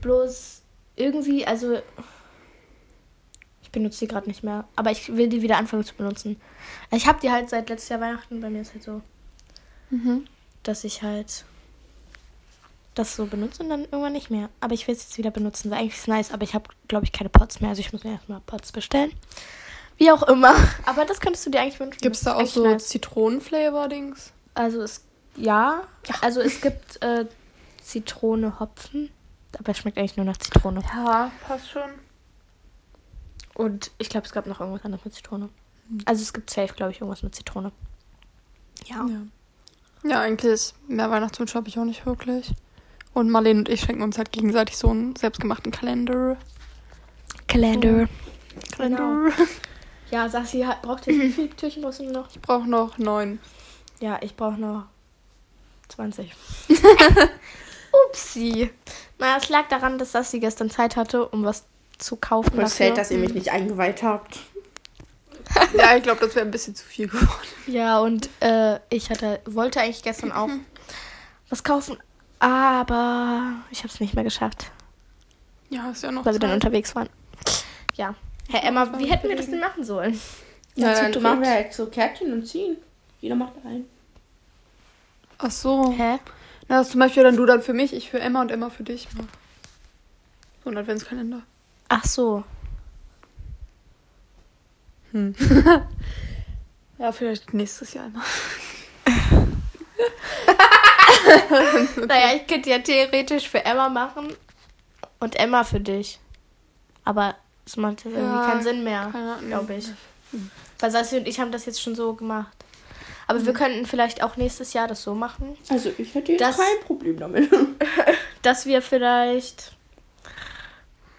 Bloß irgendwie, also ich benutze die gerade nicht mehr, aber ich will die wieder anfangen zu benutzen. Ich habe die halt seit letztes Jahr Weihnachten, bei mir ist halt so, Mhm. dass ich halt das so benutze und dann irgendwann nicht mehr. Aber ich will es jetzt wieder benutzen, weil eigentlich ist es nice, aber ich habe, glaube ich, keine Pots mehr. Also ich muss mir erstmal Pots bestellen. Wie auch immer. Aber das könntest du dir eigentlich wünschen. Gibt es da auch so nice. Zitronenflavor-Dings? Also es, ja. Also es gibt äh, Zitrone, Hopfen. Aber es schmeckt eigentlich nur nach Zitrone. Ja, passt schon. Und ich glaube, es gab noch irgendwas anderes mit Zitrone. Also es gibt safe, glaube ich, irgendwas mit Zitrone. Ja. Ja. Ja, eigentlich mehr Weihnachtswünsche habe ich auch nicht wirklich. Und Marlene und ich schenken uns halt gegenseitig so einen selbstgemachten Kalender. Kalender. Kalender. [laughs] Ja, Sassi, hat- braucht ihr wie viele Türchen brauchst du noch? Ich brauche noch neun. Ja, ich brauche noch 20. [laughs] Upsi. Naja, es lag daran, dass Sassi gestern Zeit hatte, um was zu kaufen. Dafür. sad, dass ihr mich nicht eingeweiht habt. [laughs] ja, ich glaube, das wäre ein bisschen zu viel geworden. Ja, und äh, ich hatte, wollte eigentlich gestern auch [laughs] was kaufen, aber ich habe es nicht mehr geschafft, Ja, ist ja noch weil wir dann Zeit. unterwegs waren. Ja. Herr Emma, wie hätten wir das denn machen sollen? Ja, zu dann machen wir halt so Kärtchen und ziehen. Jeder macht einen. Ach so. Hä? Na, das zum Beispiel dann du dann für mich, ich für Emma und Emma für dich. mach. So ein Adventskalender. Ach so. Hm. [laughs] ja, vielleicht nächstes Jahr immer. [laughs] Naja, ich könnte ja theoretisch für Emma machen und Emma für dich. Aber es macht jetzt irgendwie Ja, keinen Sinn mehr, glaube ich. Weil Sassi und ich haben das jetzt schon so gemacht. Aber wir könnten vielleicht auch nächstes Jahr das so machen, Also ich hätte jetzt Das- kein Problem damit. [laughs] dass wir vielleicht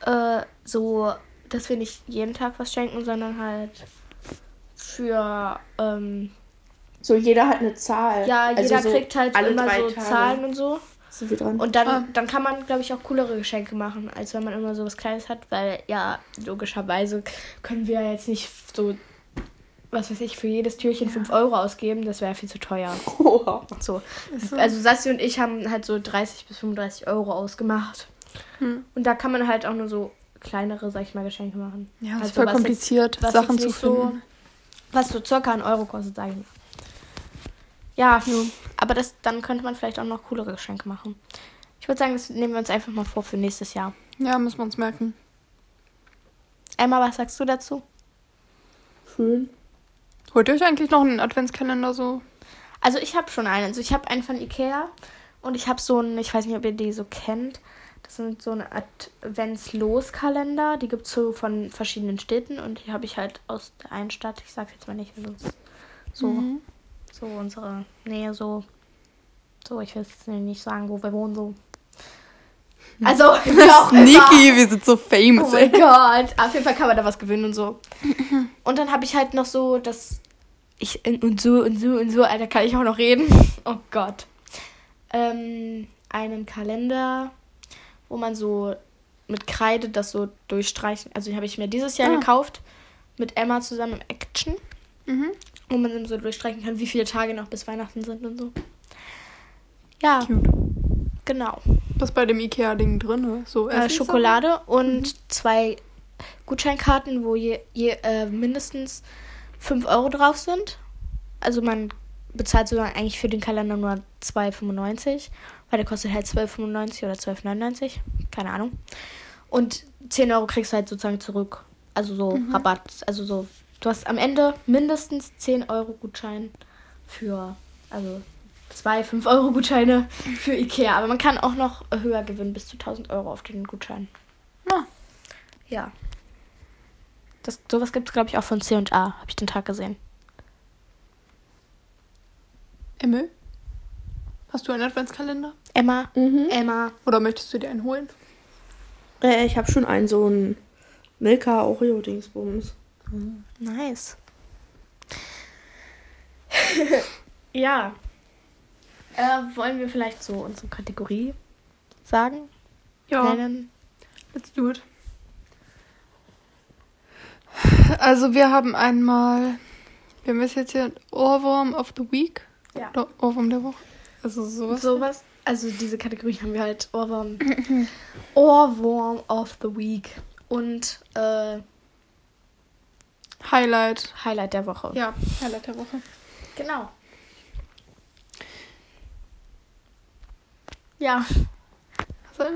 äh, so, dass wir nicht jeden Tag was schenken, sondern halt für, ähm, So, jeder hat eine Zahl. ja, Also jeder so kriegt halt alle immer so Tage. Zahlen und so. Sind wir dran? Und dann, Ah. dann kann man, glaube ich, auch coolere Geschenke machen, als wenn man immer so was Kleines hat, weil ja, logischerweise können wir jetzt nicht so, was weiß ich, für jedes Türchen 5 Euro ausgeben, das wäre viel zu teuer. Oha. So. Ist so. Also Sassi und ich haben halt so 30 bis 35 Euro ausgemacht. Hm. Und da kann man halt auch nur so kleinere, sag ich mal, Geschenke machen. ja, ist also voll was kompliziert, Jetzt, was Sachen zu finden. so, was so circa einen Euro kostet, sag ich mal. Ja, aber das, dann könnte man vielleicht auch noch coolere Geschenke machen. Ich würde sagen, das nehmen wir uns einfach mal vor für nächstes Jahr. Ja, müssen wir uns merken. Emma, was sagst du dazu? Schön. Holt ihr euch eigentlich noch einen Adventskalender so? Also ich habe schon einen. Also ich habe einen von Ikea und ich habe so einen, ich weiß nicht, ob ihr die so kennt. Das sind so eine Adventslos-Kalender. Die gibt es so von verschiedenen Städten und die habe ich halt aus der einen Stadt. Ich sage jetzt mal nicht, sonst so, Mhm. so unsere Nähe so. So, ich will jetzt nicht sagen, wo wir wohnen, so. Also, [laughs] auch immer. Sneaky, wir sind so Oh famous, mein ey. Gott. Auf jeden Fall kann man da was gewinnen und so. [laughs] Und dann habe ich halt noch so, dass ich und so und so und so, Alter, kann ich auch noch reden. [laughs] Oh Gott. Ähm, einen Kalender, wo man so mit Kreide das so durchstreichen. Also den habe ich mir dieses Jahr Ah. gekauft mit Emma zusammen im Action, Mhm. wo man dann so durchstreichen kann, wie viele Tage noch bis Weihnachten sind und so. Ja, Cute. genau. Was bei dem Ikea-Ding drin ist? So äh? Schokolade und zwei Gutscheinkarten, wo je, je äh, mindestens 5 Euro drauf sind. Also man bezahlt sogar eigentlich für den Kalender nur 2,95, weil der kostet halt 12,95 oder 12,99, keine Ahnung. Und 10 Euro kriegst du halt sozusagen zurück. Also so Rabatt. Also so, du hast am Ende mindestens 10 Euro Gutschein für, also zwei 5 Euro Gutscheine für Ikea. Aber man kann auch noch höher gewinnen, bis zu 1000 Euro auf den Gutschein. Ah. Ja. Das, sowas gibt es, glaube ich, auch von C&A. Habe ich den Tag gesehen. Emil? Hast du einen Adventskalender? Emma, Mhm. Emma. Oder möchtest du dir einen holen? Äh, ich habe schon einen so einen Milka Oreo Dingsbums. Nice. [laughs] ja. Äh, wollen wir vielleicht so unsere Kategorie sagen? Nennen? let's do it. Also wir haben einmal, wir haben jetzt hier Ohrwurm of the Week. Ja. Oder Ohrwurm der Woche. Also sowas. Sowas. Also diese Kategorie haben wir halt Ohrwurm. [laughs] Ohrwurm of the Week. Und äh, Highlight. Highlight der Woche. Ja, Highlight der Woche. Genau. Ja. Also.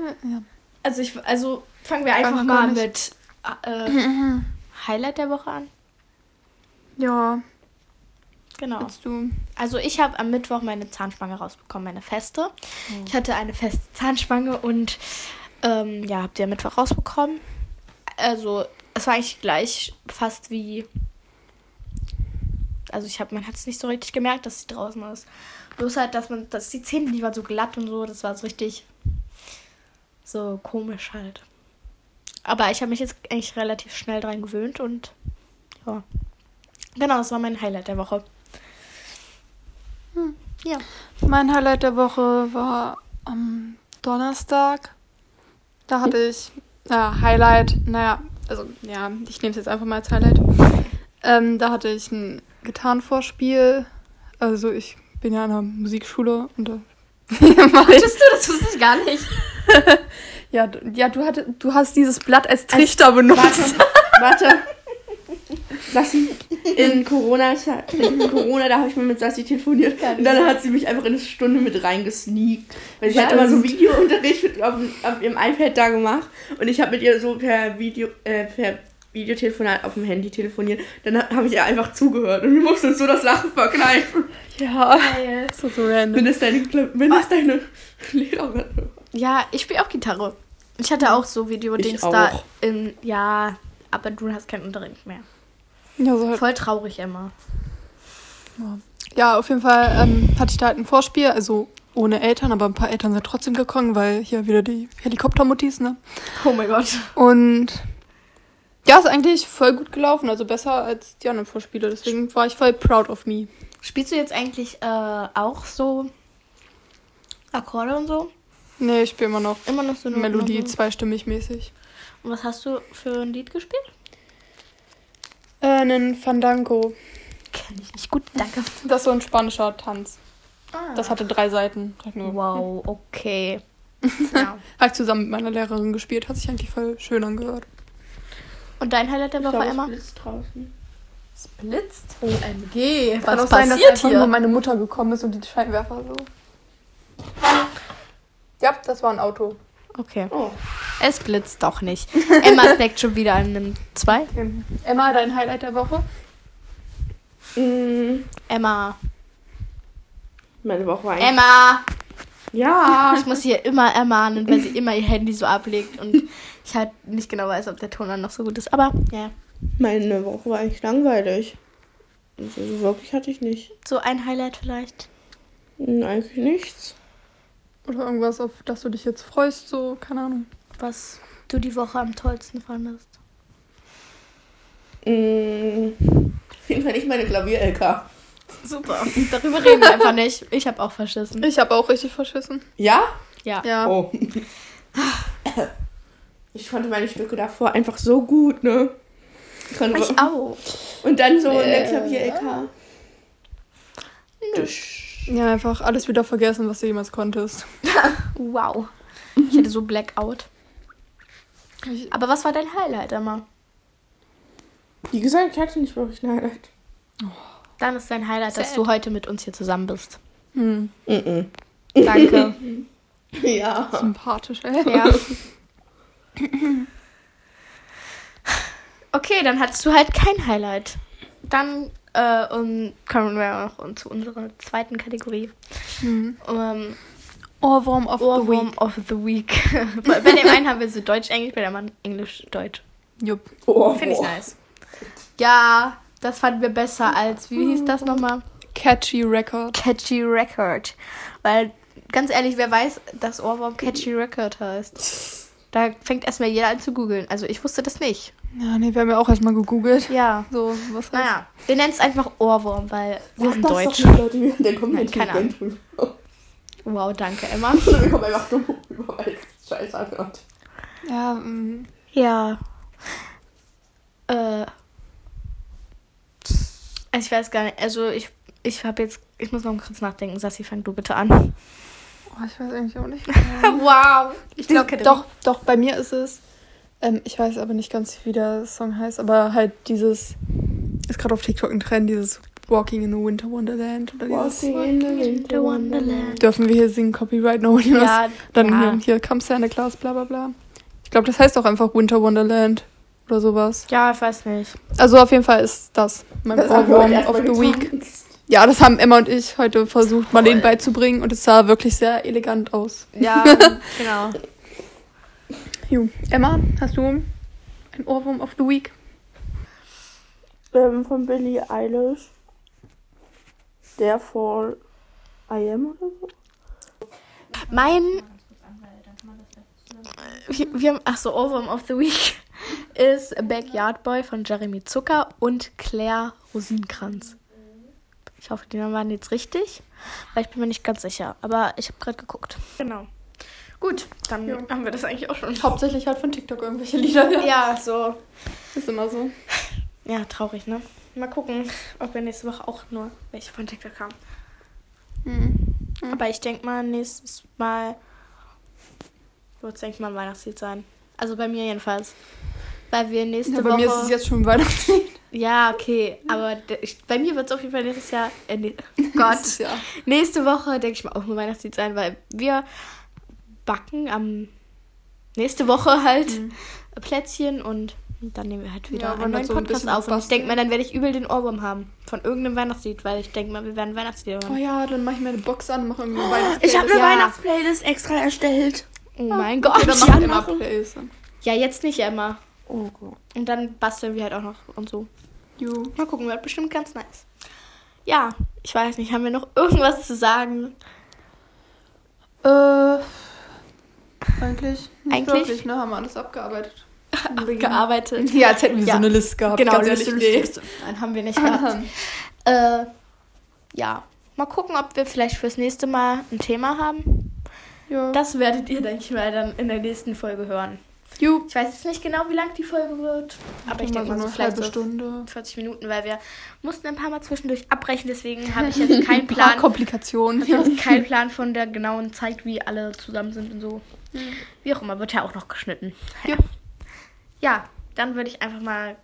Also ich also fangen wir einfach mal mit äh, [laughs] Highlight der Woche an. Ja, Genau. willst du. Also ich habe am Mittwoch meine Zahnspange rausbekommen, meine feste. Ich hatte eine feste Zahnspange und ähm, ja, habt ihr am Mittwoch rausbekommen. Also es war eigentlich gleich fast wie. Also ich habe, man hat es nicht so richtig gemerkt, dass sie draußen ist. Bloß halt, dass man, dass die Zähne, die waren so glatt und so, das war so richtig so komisch halt. Aber ich habe mich jetzt eigentlich relativ schnell dran gewöhnt und ja. Genau, das war mein Highlight der Woche. Hm, ja. Mein Highlight der Woche war am Donnerstag. Da hatte ich, ja, Highlight, naja, also ja, ich nehme es jetzt einfach mal als Highlight. Ähm, da hatte ich ein Gitarrenvorspiel. Also ich bin ja an einer Musikschule und da [laughs] Hattest du? Das wusste ich gar nicht. [laughs] ja, du, ja du, hatte, du hast dieses Blatt als Trichter benutzt. Warte. Warte. Sassi, in Corona, in Corona, da habe ich mal mit Sassi telefoniert. Und dann hat sie mich einfach in eine Stunde mit reingesneakt. Weil sie hat Was? immer so Videounterricht mit, auf, dem- auf ihrem iPad da gemacht. Und ich habe mit ihr so per Video, äh, per Videotelefonat auf dem Handy telefoniert. Dann ha- habe ich ihr einfach zugehört. Und wir mussten uns so das Lachen verkneifen. Ja, Geil. so, so random. Wenn es deine, wenn es deine Lehrerin Ja, ich spiele auch Gitarre. Ich hatte auch so Videodings da in. Ja, aber du hast keinen Unterricht mehr. Ja, so halt. Voll traurig immer. Ja. Ja, auf jeden Fall ähm, hatte ich da halt ein Vorspiel, also ohne Eltern, aber ein paar Eltern sind trotzdem gekommen, weil hier wieder die Helikoptermuttis, ne? Oh mein Gott. Und ja, ist eigentlich voll gut gelaufen, also besser als die anderen Vorspiele. Deswegen war ich voll proud of me. Spielst du jetzt eigentlich äh, auch so Akkorde und so? Nee, ich spiele immer noch Immer noch so eine Melodie, so- zweistimmig mäßig. Und was hast du für ein Lied gespielt? Äh, einen Fandango. Kenn ich nicht gut, danke. [laughs] Das ist so ein spanischer Tanz. Ah. Das hatte drei Seiten. Wow, okay. [laughs] ja. Habe ich zusammen mit meiner Lehrerin gespielt, hat sich eigentlich voll schön angehört. Und dein Highlight der Woche, Emma? blitzt draußen. Es blitzt. OMG. Kann Was auch sein, dass passiert einfach nur hier? meine Mutter gekommen ist und die Scheinwerfer so. Ja, das war ein Auto. Okay. Oh. Es blitzt doch nicht. Emma snackt schon wieder an einem 2. Emma, dein Highlight der Woche? Mm, Emma. meine Woche war eigentlich. Emma! Ja. Ich muss hier immer ermahnen, weil sie immer ihr Handy so ablegt und ich halt nicht genau weiß, ob der Ton dann noch so gut ist. Aber ja, Meine Woche war eigentlich langweilig. Also wirklich hatte ich nicht. so ein Highlight vielleicht. Hm, Eigentlich nichts. Oder irgendwas, auf das du dich jetzt freust, so, keine Ahnung. Was du die Woche am tollsten fandest. Mm, Auf jeden Fall nicht meine Klavier-LK. Super. Darüber reden wir einfach nicht. Ich habe auch verschissen. Ich habe auch richtig verschissen. Ja? Ja. Ja. Oh. Ich konnte meine Stücke davor einfach so gut, ne? Ich Ich auch. Und dann so in der Äh. Klavier-LK. Ja, einfach alles wieder vergessen, was du jemals konntest. [laughs] Wow. Ich hatte so Blackout. Aber was war dein Highlight, Emma? Wie gesagt, ich hatte nicht wirklich ein Highlight. Dann ist dein Highlight, dass Sad. du heute mit uns hier zusammen bist. hm, Mhm. Danke. [laughs] Ja. sympathisch, ey. ja. [laughs] Okay, dann hattest du halt kein Highlight. Dann äh, um, kommen wir noch zu unserer zweiten Kategorie. Hm. Um, Ohrwurm of the Ohrwurm Week. of the Week. [laughs] bei dem einen haben wir so Deutsch-Englisch, bei dem anderen Englisch-Deutsch. Jupp. Finde ich nice. Ja, das fanden wir besser als, wie hieß das nochmal? Catchy Record. Catchy Record. Weil, ganz ehrlich, wer weiß, dass Ohrwurm Catchy Record heißt? Da fängt erstmal jeder an zu googeln. Also ich wusste das nicht. Ja, nee, wir haben ja auch erstmal gegoogelt. Ja. So, was heißt Naja, wir nennen es einfach Ohrwurm, weil wir sind das deutsch. Doch nicht, Leute, wir- dann kommen Nein, keine rüber. Wow, danke, Emma. [laughs] Wir kommen einfach dumm rüber, weil es scheiße anhört. Ja, mm, Ja. Äh. Also ich weiß gar nicht. Also ich, ich habe jetzt. Ich muss noch kurz nachdenken. Sassi, fang du bitte an. Oh, ich weiß eigentlich auch nicht. [laughs] wow. Ich glaube, doch, doch, bei mir ist es. Ähm, ich weiß aber nicht ganz, wie der Song heißt, aber halt dieses. Ist gerade auf TikTok ein Trend, dieses Walking in a Winter Wonderland. Oder dieses, Walking in the winter wonderland. dürfen wir hier singen, Copyright, no one Ja, Dann ja. hier, kam Santa Claus, bla bla bla. Ich glaube, das heißt auch einfach Winter Wonderland oder sowas. Ja, ich weiß nicht. Also auf jeden Fall ist das mein Ohrwurm of the Week. Ja, das haben Emma und ich heute versucht, Marlene beizubringen und es sah wirklich sehr elegant aus. Ja, [laughs] genau. Jo. Emma, hast du ein Ohrwurm of the Week? Ähm, von Billie Eilish. Therefore I am oder so. Mein. Wir, wir haben, ach so, Ohrwurm of the Week [laughs] ist Backyard Boy von Jeremy Zucker und Claire Rosenkranz. Ich hoffe, die Namen waren jetzt richtig, weil ich bin mir nicht ganz sicher. Aber ich habe gerade geguckt. Genau. Gut, dann Ja. haben wir das eigentlich auch schon. [laughs] Hauptsächlich halt von TikTok irgendwelche Lieder. [laughs] Ja, so. Ist immer so. Ja, traurig, ne? Mal gucken, ob wir nächste Woche auch nur welche von TikTok haben. Hm. Aber ich denke mal, nächstes Mal wird es, denke ich mal, ein Weihnachtslied sein. Also bei mir jedenfalls. Weil wir nächste Ja, bei Woche. mir ist es jetzt schon Weihnachtslied. Ja, okay. Aber bei mir wird es auf jeden Fall nächstes Jahr. Äh, nee, [laughs] [laughs] Gott. Jahr. nächste Woche, denke ich mal, auch ein Weihnachtslied sein, weil wir backen am. Nächste Woche halt Mhm. Plätzchen und dann nehmen wir halt wieder Ja, einen neuen so ein Podcast auf. Und ich denke mal, dann werde ich übel den Ohrwurm haben. Von irgendeinem Weihnachtslied, weil ich denke mal, wir werden Weihnachtslieder Oh hören. ja, dann mache ich mir eine Box an und mache irgendwie eine Weihnachtsplaylist. Ich habe eine Ja. Weihnachtsplaylist extra erstellt. Oh mein Okay, Gott. dann ich mach ich immer? Playlist. Ja, jetzt nicht immer. Oh Gott. Und dann basteln wir halt auch noch und so. Jo. Mal gucken, wird bestimmt ganz nice. Ja, ich weiß nicht, haben wir noch irgendwas zu sagen? Äh, eigentlich. Nicht Eigentlich? Wirklich, ne? Haben wir alles abgearbeitet. [laughs] Gearbeitet. Ja, als hätten wir Ja. so eine Liste gehabt. Genau, ganz Liste, ehrlich, Liste, Liste. Nein, haben wir nicht gehabt. nee. äh, ja, mal gucken, ob wir vielleicht fürs nächste Mal ein Thema haben. ja. Das werdet ihr, denke ich mal, dann in der nächsten Folge hören. Ju. Ich weiß jetzt nicht genau, wie lang die Folge wird, aber ich Mal denke mal so vielleicht halbe Stunde. 40 Minuten, weil wir mussten ein paar Mal zwischendurch abbrechen, deswegen habe ich jetzt keinen [laughs] Ein paar Plan. Komplikationen. Ich habe keinen [laughs] Plan von der genauen Zeit, wie alle zusammen sind und so. Wie auch immer, wird ja auch noch geschnitten. Ja. Ja, dann würde ich einfach mal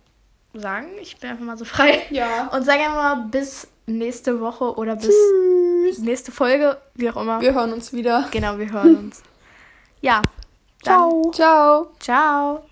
sagen, ich bin einfach mal so frei. Ja. Und sage einfach mal bis nächste Woche oder bis nächste Folge, wie auch immer. Wir hören uns wieder. Genau, wir hören uns. Ja. Dann, Ciao. ciao.